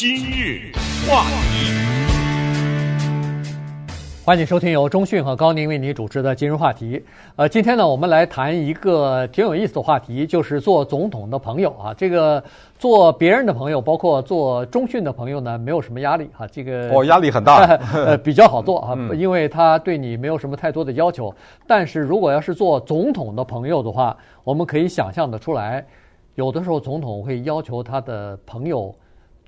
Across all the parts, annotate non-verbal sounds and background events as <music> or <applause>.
今日话题。欢迎收听由中讯和高宁为你主持的今日话题。呃，今天呢，我们来谈一个挺有意思的话题，就是做总统的朋友啊。这个做别人的朋友，包括做中讯的朋友呢，没有什么压力哈。这个哦，压力很大，<laughs> 呃，比较好做啊，因为他对你没有什么太多的要求。但是如果要是做总统的朋友的话，我们可以想象的出来，有的时候总统会要求他的朋友。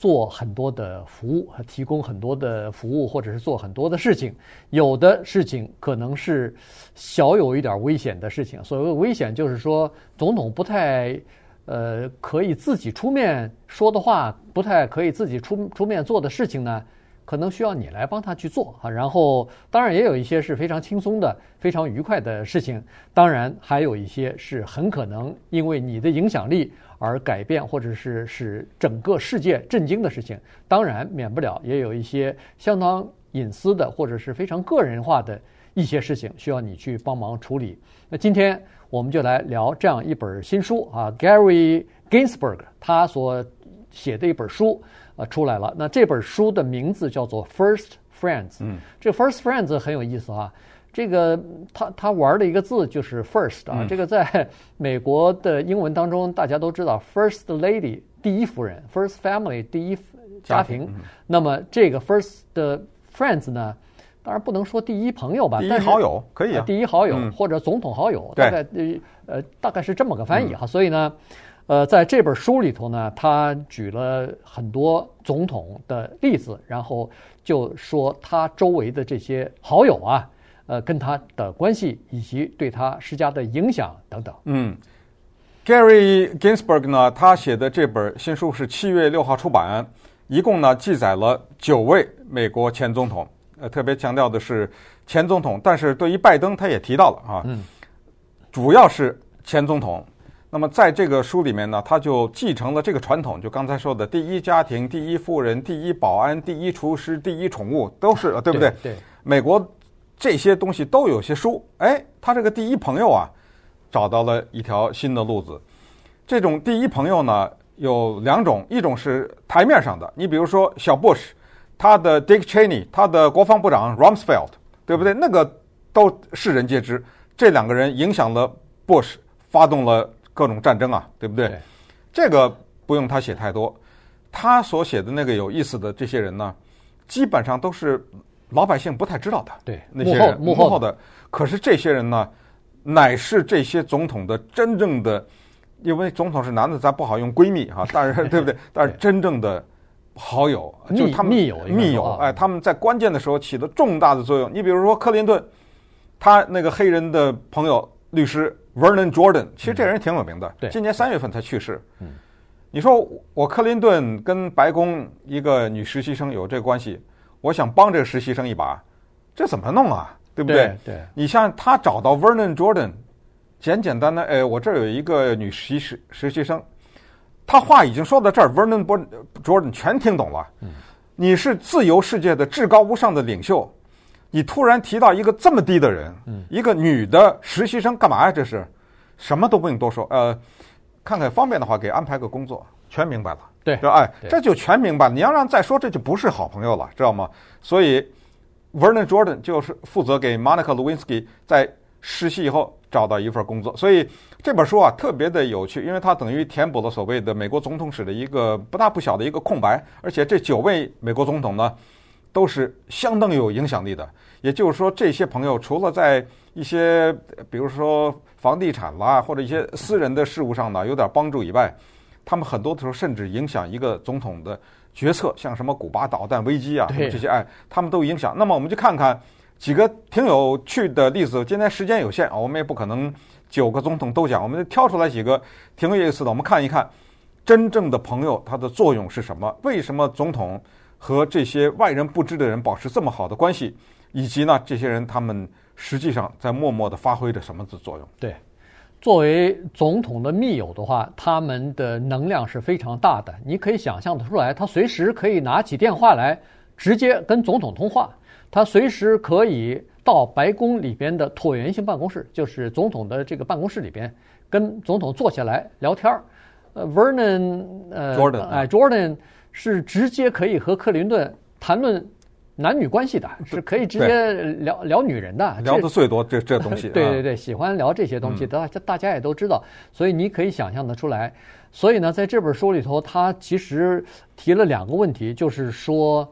做很多的服务，提供很多的服务，或者是做很多的事情。有的事情可能是小有一点危险的事情。所谓危险，就是说总统不太呃可以自己出面说的话，不太可以自己出出面做的事情呢，可能需要你来帮他去做啊。然后，当然也有一些是非常轻松的、非常愉快的事情。当然，还有一些是很可能因为你的影响力。而改变或者是使整个世界震惊的事情，当然免不了也有一些相当隐私的或者是非常个人化的一些事情需要你去帮忙处理。那今天我们就来聊这样一本新书啊，Gary Ginsberg 他所写的一本书啊出来了。那这本书的名字叫做 First Friends。嗯，这 First Friends 很有意思啊。这个他他玩的一个字就是 first 啊，这个在 <laughs> 美国的英文当中大家都知道，first lady 第一夫人，first family 第一家庭。那么这个 first 的 friends 呢，当然不能说第一朋友吧，第一好友可以啊，第一好友或者总统好友，大概呃大概是这么个翻译哈。所以呢，呃，在这本书里头呢，他举了很多总统的例子，然后就说他周围的这些好友啊。呃，跟他的关系以及对他施加的影响等等。嗯，Gary Ginsberg 呢，他写的这本新书是七月六号出版，一共呢记载了九位美国前总统。呃，特别强调的是前总统，但是对于拜登他也提到了啊，嗯，主要是前总统。那么在这个书里面呢，他就继承了这个传统，就刚才说的第一家庭、第一夫人、第一保安、第一厨师、第一宠物，都是对不对？对，美国。这些东西都有些书，哎，他这个第一朋友啊，找到了一条新的路子。这种第一朋友呢，有两种，一种是台面上的，你比如说小布什，他的 Dick Cheney，他的国防部长 Rumsfeld，对不对？那个都世人皆知，这两个人影响了 Bush，发动了各种战争啊，对不对？对。这个不用他写太多，他所写的那个有意思的这些人呢，基本上都是。老百姓不太知道的，对那些人幕后幕后的，可是这些人呢，乃是这些总统的真正的，因为总统是男的，咱不好用闺蜜哈，但是 <laughs> 对不对？但是真正的好友，就他们密友密友，哎，他们在关键的时候起了重大的作用。你比如说克林顿，他那个黑人的朋友律师 Vernon Jordan，其实这人挺有名的，对，今年三月份才去世。嗯，你说我克林顿跟白宫一个女实习生有这个关系。我想帮这个实习生一把，这怎么弄啊？对不对？对，对你像他找到 Vernon Jordan，简简单单，哎，我这儿有一个女实习实习生，他话已经说到这儿，Vernon Jordan 全听懂了。嗯，你是自由世界的至高无上的领袖，你突然提到一个这么低的人，嗯，一个女的实习生干嘛呀？这是什么都不用多说，呃，看看方便的话，给安排个工作，全明白了。对，哎，这就全明白。你要让再说，这就不是好朋友了，知道吗？所以，Vernon Jordan 就是负责给 Monica Lewinsky 在实习以后找到一份工作。所以这本书啊，特别的有趣，因为它等于填补了所谓的美国总统史的一个不大不小的一个空白。而且这九位美国总统呢，都是相当有影响力的。也就是说，这些朋友除了在一些比如说房地产啦，或者一些私人的事务上呢，有点帮助以外，他们很多的时候甚至影响一个总统的决策，像什么古巴导弹危机啊，这些哎，他们都影响。那么我们就看看几个挺有趣的例子。今天时间有限啊，我们也不可能九个总统都讲，我们挑出来几个挺有意思的。我们看一看真正的朋友他的作用是什么？为什么总统和这些外人不知的人保持这么好的关系？以及呢，这些人他们实际上在默默地发挥着什么的作用？对。作为总统的密友的话，他们的能量是非常大的。你可以想象得出来，他随时可以拿起电话来直接跟总统通话。他随时可以到白宫里边的椭圆形办公室，就是总统的这个办公室里边，跟总统坐下来聊天儿。呃，Vernon，呃，Jordan，哎，Jordan，是直接可以和克林顿谈论男女关系的，是可以直接聊聊女人的，聊的最多这这东西。<laughs> 对对对，喜欢聊这些东西，大家大家也都知道，所以你可以想象得出来。所以呢，在这本书里头，他其实提了两个问题，就是说，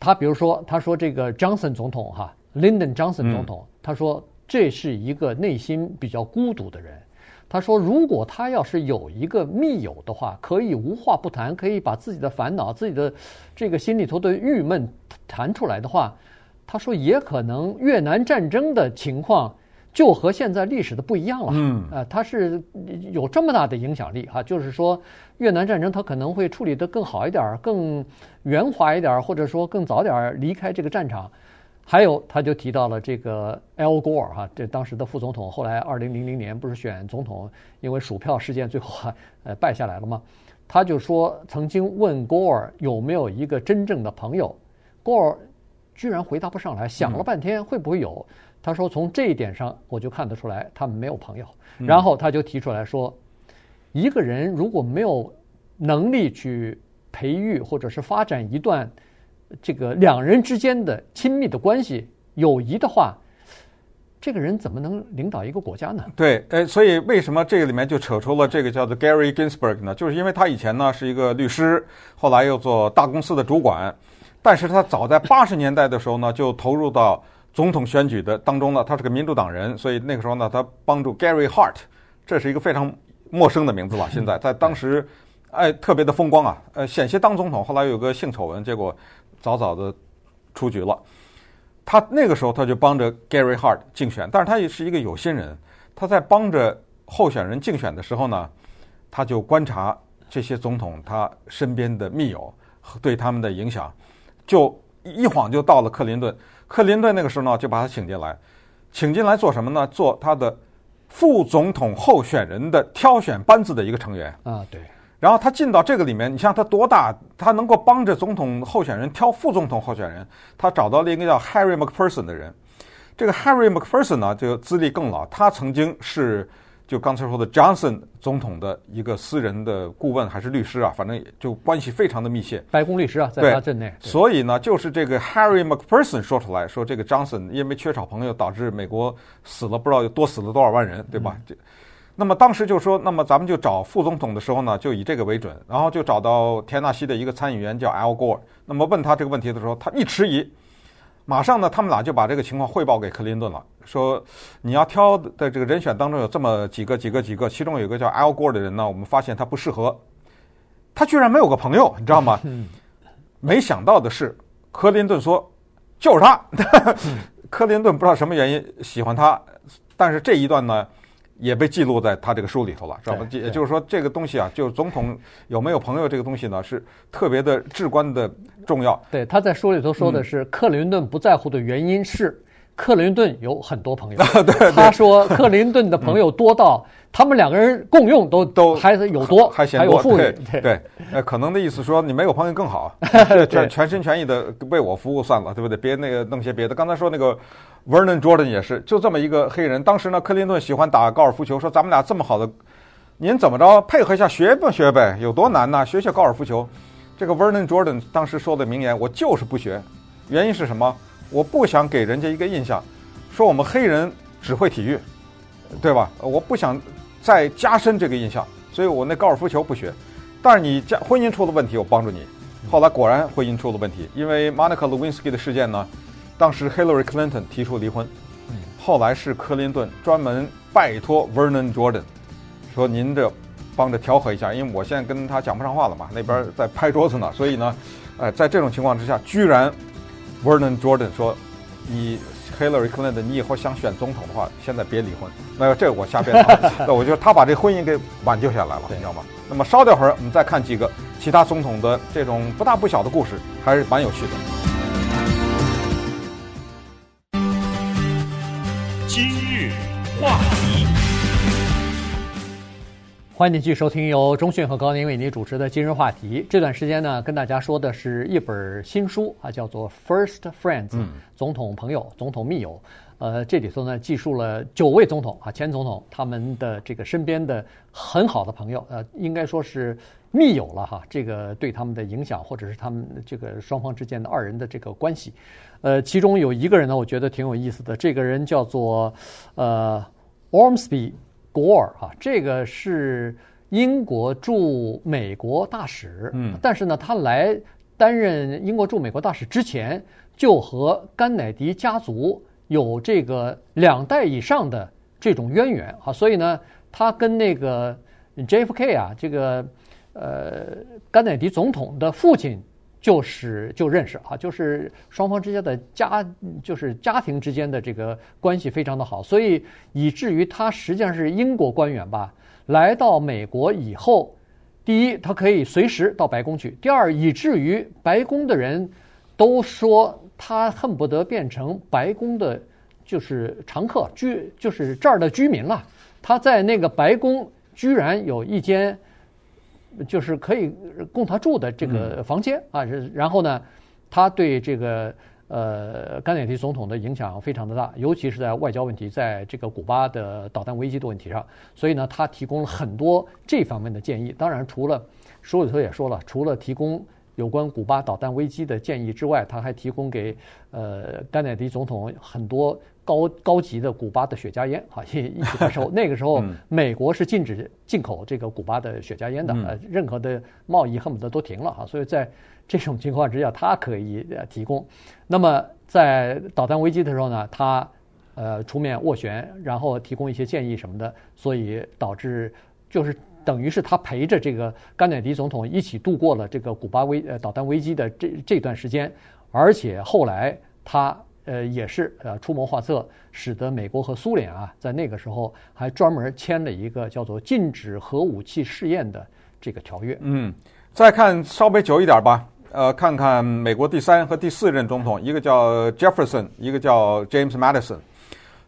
他比如说，他说这个 Johnson 总统哈，Lyndon Johnson 总统，他说这是一个内心比较孤独的人。他说：“如果他要是有一个密友的话，可以无话不谈，可以把自己的烦恼、自己的这个心里头的郁闷谈出来的话，他说也可能越南战争的情况就和现在历史的不一样了。嗯，啊，他是有这么大的影响力哈，就是说越南战争他可能会处理得更好一点，更圆滑一点，或者说更早点离开这个战场。”还有，他就提到了这个 Al Gore 哈，这当时的副总统，后来二零零零年不是选总统，因为数票事件最后还呃败下来了吗？他就说曾经问 Gore 有没有一个真正的朋友，Gore 居然回答不上来，想了半天会不会有？他说从这一点上我就看得出来他们没有朋友。然后他就提出来说，一个人如果没有能力去培育或者是发展一段。这个两人之间的亲密的关系、友谊的话，这个人怎么能领导一个国家呢？对，呃，所以为什么这个里面就扯出了这个叫做 Gary Ginsberg 呢？就是因为他以前呢是一个律师，后来又做大公司的主管，但是他早在八十年代的时候呢就投入到总统选举的当中呢，他是个民主党人，所以那个时候呢他帮助 Gary Hart，这是一个非常陌生的名字了。现在在当时，哎，特别的风光啊，呃，险些当总统，后来有个性丑闻，结果。早早的出局了，他那个时候他就帮着 Gary Hart 竞选，但是他也是一个有心人。他在帮着候选人竞选的时候呢，他就观察这些总统他身边的密友对他们的影响，就一晃就到了克林顿。克林顿那个时候呢，就把他请进来，请进来做什么呢？做他的副总统候选人的挑选班子的一个成员啊，对。然后他进到这个里面，你像他多大，他能够帮着总统候选人挑副总统候选人。他找到了一个叫 Harry McPherson 的人。这个 Harry McPherson 呢，就资历更老，他曾经是就刚才说的 Johnson 总统的一个私人的顾问还是律师啊，反正就关系非常的密切。白宫律师啊，在他阵内。所以呢，就是这个 Harry McPherson 说出来说，这个 Johnson 因为缺少朋友，导致美国死了不知道多死了多少万人，对吧？嗯那么当时就说，那么咱们就找副总统的时候呢，就以这个为准，然后就找到田纳西的一个参议员叫 Al Gore。那么问他这个问题的时候，他一迟疑，马上呢，他们俩就把这个情况汇报给克林顿了，说你要挑的这个人选当中有这么几个几个几个，其中有一个叫 Al Gore 的人呢，我们发现他不适合，他居然没有个朋友，你知道吗？<laughs> 没想到的是，克林顿说就是他，<laughs> 克林顿不知道什么原因喜欢他，但是这一段呢。也被记录在他这个书里头了，知道吧？也就是说，这个东西啊，就是总统有没有朋友这个东西呢，是特别的至关的重要。对，他在书里头说的是，克林顿不在乎的原因是，克林顿有很多朋友。<laughs> 他说克林顿的朋友多到他们两个人共用都都还是有多，还嫌多。对对，对，呃，可能的意思说你没有朋友更好，<laughs> 全全心全意的为我服务算了，对不对？别那个弄些别的。刚才说那个。Vernon Jordan 也是，就这么一个黑人。当时呢，克林顿喜欢打高尔夫球，说咱们俩这么好的，您怎么着配合一下学吧学呗，有多难呢？学学高尔夫球。这个 Vernon Jordan 当时说的名言，我就是不学，原因是什么？我不想给人家一个印象，说我们黑人只会体育，对吧？我不想再加深这个印象，所以我那高尔夫球不学。但是你家婚姻出了问题，我帮助你。后来果然婚姻出了问题，因为 Monica Lewinsky 的事件呢。当时 Hillary Clinton 提出离婚，后来是克林顿专门拜托 Vernon Jordan 说：“您这帮着调和一下，因为我现在跟他讲不上话了嘛，那边在拍桌子呢。所以呢，呃，在这种情况之下，居然 Vernon Jordan 说：‘你 Hillary Clinton，你以后想选总统的话，现在别离婚。’那这我瞎编的，<laughs> 那我觉得他把这婚姻给挽救下来了，你知道吗？那么稍等会儿，我们再看几个其他总统的这种不大不小的故事，还是蛮有趣的。”欢迎你继续收听由中讯和高宁为您主持的今日话题。这段时间呢，跟大家说的是一本新书啊，叫做《First Friends》，总统朋友、总统密友。呃，这里头呢，记述了九位总统啊，前总统他们的这个身边的很好的朋友，呃，应该说是密友了哈，这个对他们的影响，或者是他们这个双方之间的二人的这个关系，呃，其中有一个人呢，我觉得挺有意思的，这个人叫做呃 Ormsby Gore 哈，这个是英国驻美国大使，嗯，但是呢，他来担任英国驻美国大使之前，就和甘乃迪家族有这个两代以上的这种渊源啊，所以呢，他跟那个 JFK 啊，这个。呃，甘乃迪总统的父亲就是就认识啊，就是双方之间的家，就是家庭之间的这个关系非常的好，所以以至于他实际上是英国官员吧。来到美国以后，第一，他可以随时到白宫去；第二，以至于白宫的人都说他恨不得变成白宫的，就是常客居，就是这儿的居民了。他在那个白宫居然有一间。就是可以供他住的这个房间啊，然后呢，他对这个呃甘乃迪总统的影响非常的大，尤其是在外交问题，在这个古巴的导弹危机的问题上，所以呢，他提供了很多这方面的建议。当然，除了书里头也说了，除了提供有关古巴导弹危机的建议之外，他还提供给呃甘乃迪总统很多。高高级的古巴的雪茄烟，哈，一 <laughs> 一起回收。<laughs> 那个时候，美国是禁止进口这个古巴的雪茄烟的，呃，任何的贸易恨不得都停了哈。所以在这种情况之下，他可以提供。那么在导弹危机的时候呢，他呃出面斡旋，然后提供一些建议什么的，所以导致就是等于是他陪着这个甘乃迪总统一起度过了这个古巴危呃导弹危机的这这段时间，而且后来他。呃，也是呃出谋划策，使得美国和苏联啊，在那个时候还专门签了一个叫做《禁止核武器试验》的这个条约。嗯，再看稍微久一点吧，呃，看看美国第三和第四任总统，一个叫 Jefferson，一个叫 James Madison，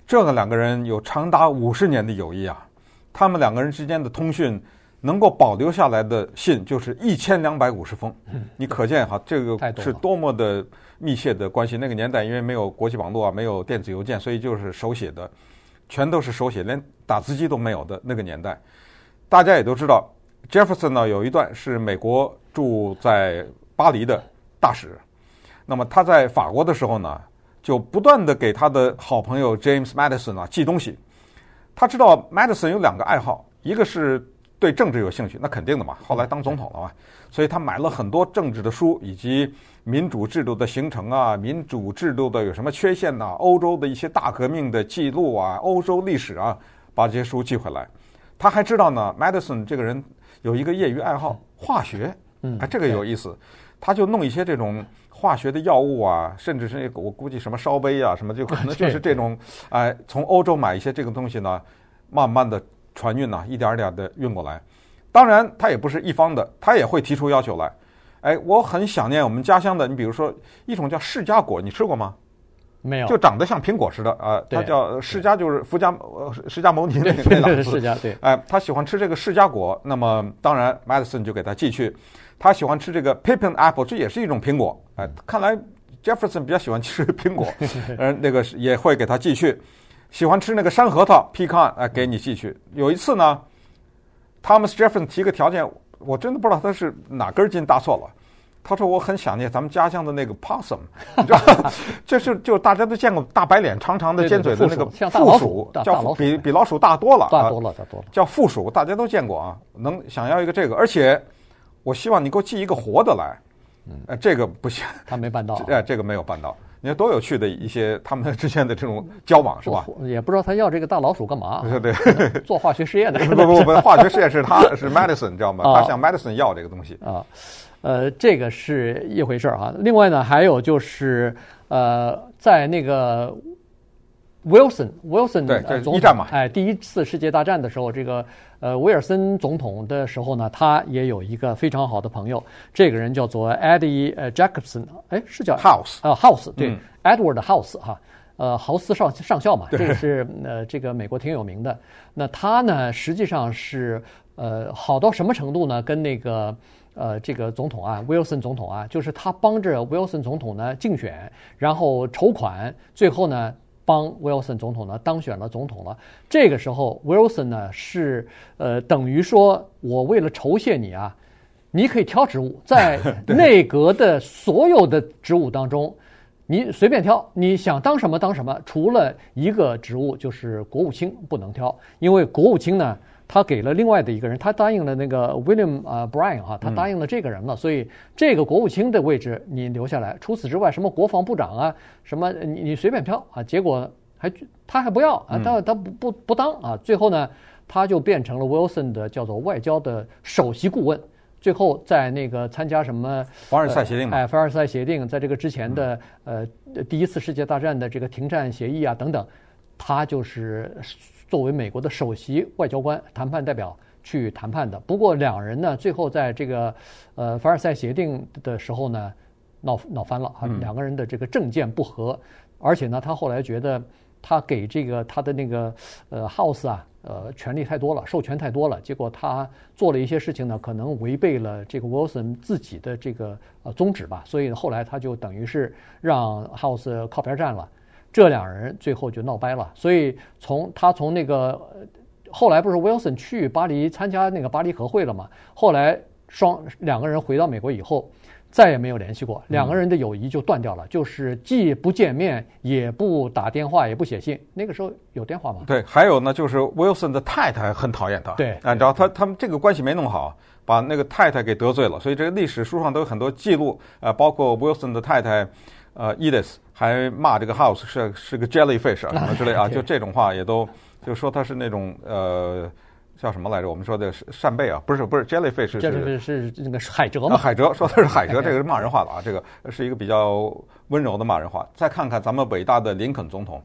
这个两个人有长达五十年的友谊啊，他们两个人之间的通讯能够保留下来的信就是一千两百五十封，你可见哈，这个是多么的。密切的关系。那个年代，因为没有国际网络啊，没有电子邮件，所以就是手写的，全都是手写，连打字机都没有的那个年代。大家也都知道，Jefferson 呢有一段是美国住在巴黎的大使。那么他在法国的时候呢，就不断的给他的好朋友 James Madison 啊寄东西。他知道 Madison 有两个爱好，一个是对政治有兴趣，那肯定的嘛，后来当总统了嘛，所以他买了很多政治的书以及。民主制度的形成啊，民主制度的有什么缺陷呢？欧洲的一些大革命的记录啊，欧洲历史啊，把这些书寄回来。他还知道呢，Madison 这个人有一个业余爱好，化学，嗯，哎，这个有意思。他就弄一些这种化学的药物啊，甚至是我估计什么烧杯啊，什么就可能 <laughs> 就是这种，哎，从欧洲买一些这个东西呢，慢慢的传运呐，一点一点的运过来。当然，他也不是一方的，他也会提出要求来。哎，我很想念我们家乡的。你比如说，一种叫释迦果，你吃过吗？没有，就长得像苹果似的啊。它叫释迦，就是释迦释迦牟尼那个那档子。释迦对。哎，他喜欢吃这个释迦果，那么当然，Madison 就给他寄去。他喜欢吃这个 Pippin Apple，这也是一种苹果。哎，看来 Jefferson 比较喜欢吃苹果，<laughs> 嗯，那个也会给他寄去。喜欢吃那个山核桃 Pecan，哎，给你寄去。有一次呢，Thomas Jefferson 提个条件。我真的不知道他是哪根筋搭错了。他说我很想念咱们家乡的那个 possum，你知道，<laughs> 这是就大家都见过大白脸、长长的尖嘴的那个负鼠，叫比比老鼠大多了，大多了，大多了，叫负鼠，大家都见过啊。能想要一个这个，而且我希望你给我寄一个活的来。嗯，这个不行，他没办到。<laughs> 哎，这个没有办到。你看多有趣的一些他们之间的这种交往是吧？也不知道他要这个大老鼠干嘛？对 <laughs> 对，<laughs> 做化学实验的。不不不，化学实验是他是 Madison，你知道吗？<laughs> 他向 Madison 要这个东西啊。呃，这个是一回事儿哈。另外呢，还有就是呃，在那个 Wilson，Wilson 对，这是一战嘛，哎，第一次世界大战的时候，这个。呃，威尔森总统的时候呢，他也有一个非常好的朋友，这个人叫做 Eddie 呃 Jacobson，哎，是叫 House 啊 House 对、嗯、Edward House 哈，呃豪斯上上校嘛，这个是呃这个美国挺有名的。那他呢，实际上是呃好到什么程度呢？跟那个呃这个总统啊，，Wilson 总统啊，就是他帮着 Wilson 总统呢竞选，然后筹款，最后呢。帮 Wilson 总统呢当选了总统了，这个时候 Wilson 呢是呃等于说我为了酬谢你啊，你可以挑职务，在 <laughs> 内阁的所有的职务当中，你随便挑，你想当什么当什么，除了一个职务就是国务卿不能挑，因为国务卿呢。他给了另外的一个人，他答应了那个 William 啊 Bryan 哈，他答应了这个人了，所以这个国务卿的位置你留下来。除此之外，什么国防部长啊，什么你你随便挑啊，结果还他还不要啊，他他不不不当啊，最后呢，他就变成了 Wilson 的叫做外交的首席顾问。最后在那个参加什么凡尔赛协定，哎，凡尔赛协定，在这个之前的呃第一次世界大战的这个停战协议啊等等，他就是。作为美国的首席外交官、谈判代表去谈判的。不过两人呢，最后在这个呃凡尔赛协定的时候呢，闹闹翻了啊，两个人的这个政见不合，而且呢，他后来觉得他给这个他的那个呃 House 啊，呃权力太多了，授权太多了，结果他做了一些事情呢，可能违背了这个 Wilson 自己的这个呃宗旨吧，所以后来他就等于是让 House 靠边站了。这两人最后就闹掰了，所以从他从那个后来不是 Wilson 去巴黎参加那个巴黎和会了嘛？后来双两个人回到美国以后，再也没有联系过，两个人的友谊就断掉了，就是既不见面，也不打电话，也不写信。那个时候有电话吗？对，还有呢，就是 Wilson 的太太很讨厌他，对，按照他他们这个关系没弄好，把那个太太给得罪了，所以这个历史书上都有很多记录，呃，包括 Wilson 的太太。呃，Edith 还骂这个 House 是是个 jellyfish 啊什么之类啊，就这种话也都就说他是那种呃叫什么来着？我们说的是扇贝啊，不是不是 jellyfish 是是是那个海蜇嘛？海蜇说他是海蜇，这个是骂人话的啊，这个是一个比较温柔的骂人话。再看看咱们伟大的林肯总统，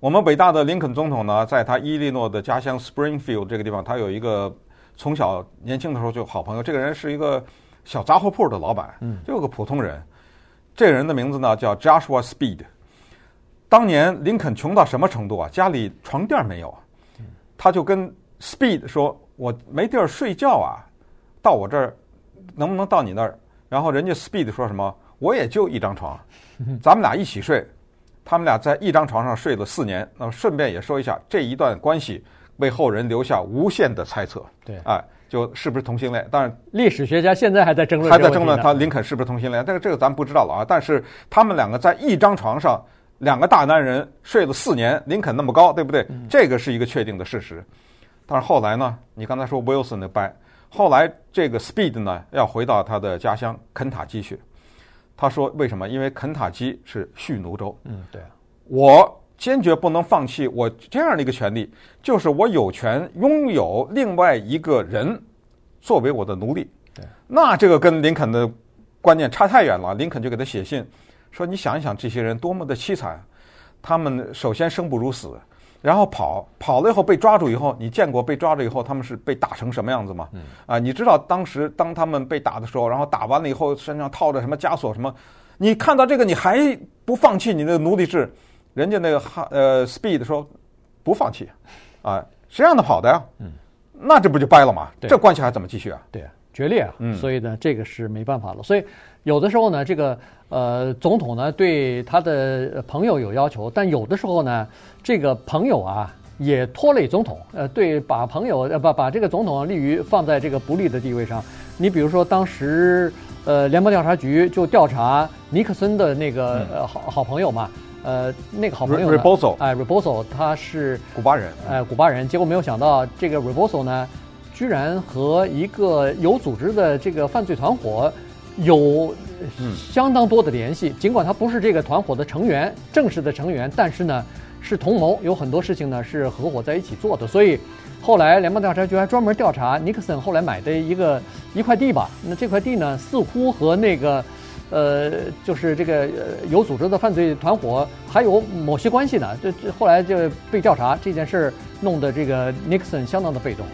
我们伟大的林肯总统呢，在他伊利诺的家乡 Springfield 这个地方，他有一个从小年轻的时候就好朋友，这个人是一个小杂货铺的老板，嗯，就有个普通人。这个人的名字呢叫 Joshua Speed。当年林肯穷到什么程度啊？家里床垫没有，他就跟 Speed 说：“我没地儿睡觉啊，到我这儿能不能到你那儿？”然后人家 Speed 说什么：“我也就一张床，<laughs> 咱们俩一起睡。”他们俩在一张床上睡了四年。那么顺便也说一下，这一段关系为后人留下无限的猜测。对，哎。就是不是同性恋？当然，历史学家现在还在争论，还在争论他林肯是不是同性恋。但是这个咱不知道了啊。但是他们两个在一张床上，两个大男人睡了四年，林肯那么高，对不对？这个是一个确定的事实。但是后来呢？你刚才说 Wilson 的掰，后来这个 Speed 呢要回到他的家乡肯塔基去。他说为什么？因为肯塔基是蓄奴州。嗯，对。我。坚决不能放弃我这样的一个权利，就是我有权拥有另外一个人作为我的奴隶。对，那这个跟林肯的观念差太远了。林肯就给他写信说：“你想一想，这些人多么的凄惨，他们首先生不如死，然后跑跑了以后被抓住以后，你见过被抓住以后他们是被打成什么样子吗？啊，你知道当时当他们被打的时候，然后打完了以后身上套着什么枷锁什么？你看到这个你还不放弃你的奴隶制？”人家那个哈呃，Speed 说不放弃，啊，谁让他跑的呀？嗯，那这不就掰了吗？对这关系还怎么继续啊？对啊，决裂啊！嗯，所以呢，这个是没办法了。所以有的时候呢，这个呃，总统呢对他的朋友有要求，但有的时候呢，这个朋友啊也拖累总统，呃，对，把朋友呃把把这个总统立于放在这个不利的地位上。你比如说当时呃，联邦调查局就调查尼克森的那个、嗯、呃好好朋友嘛。呃，那个好朋友呢，Rebozo，哎 r e b o s o 他是古巴人，哎，古巴人。结果没有想到，这个 r e b o s o 呢，居然和一个有组织的这个犯罪团伙有相当多的联系。尽管他不是这个团伙的成员，正式的成员，但是呢，是同谋，有很多事情呢是合伙在一起做的。所以后来联邦调查局还专门调查尼克森后来买的一个一块地吧。那这块地呢，似乎和那个。呃，就是这个有组织的犯罪团伙还有某些关系呢，这这后来就被调查这件事，弄得这个尼克森相当的被动。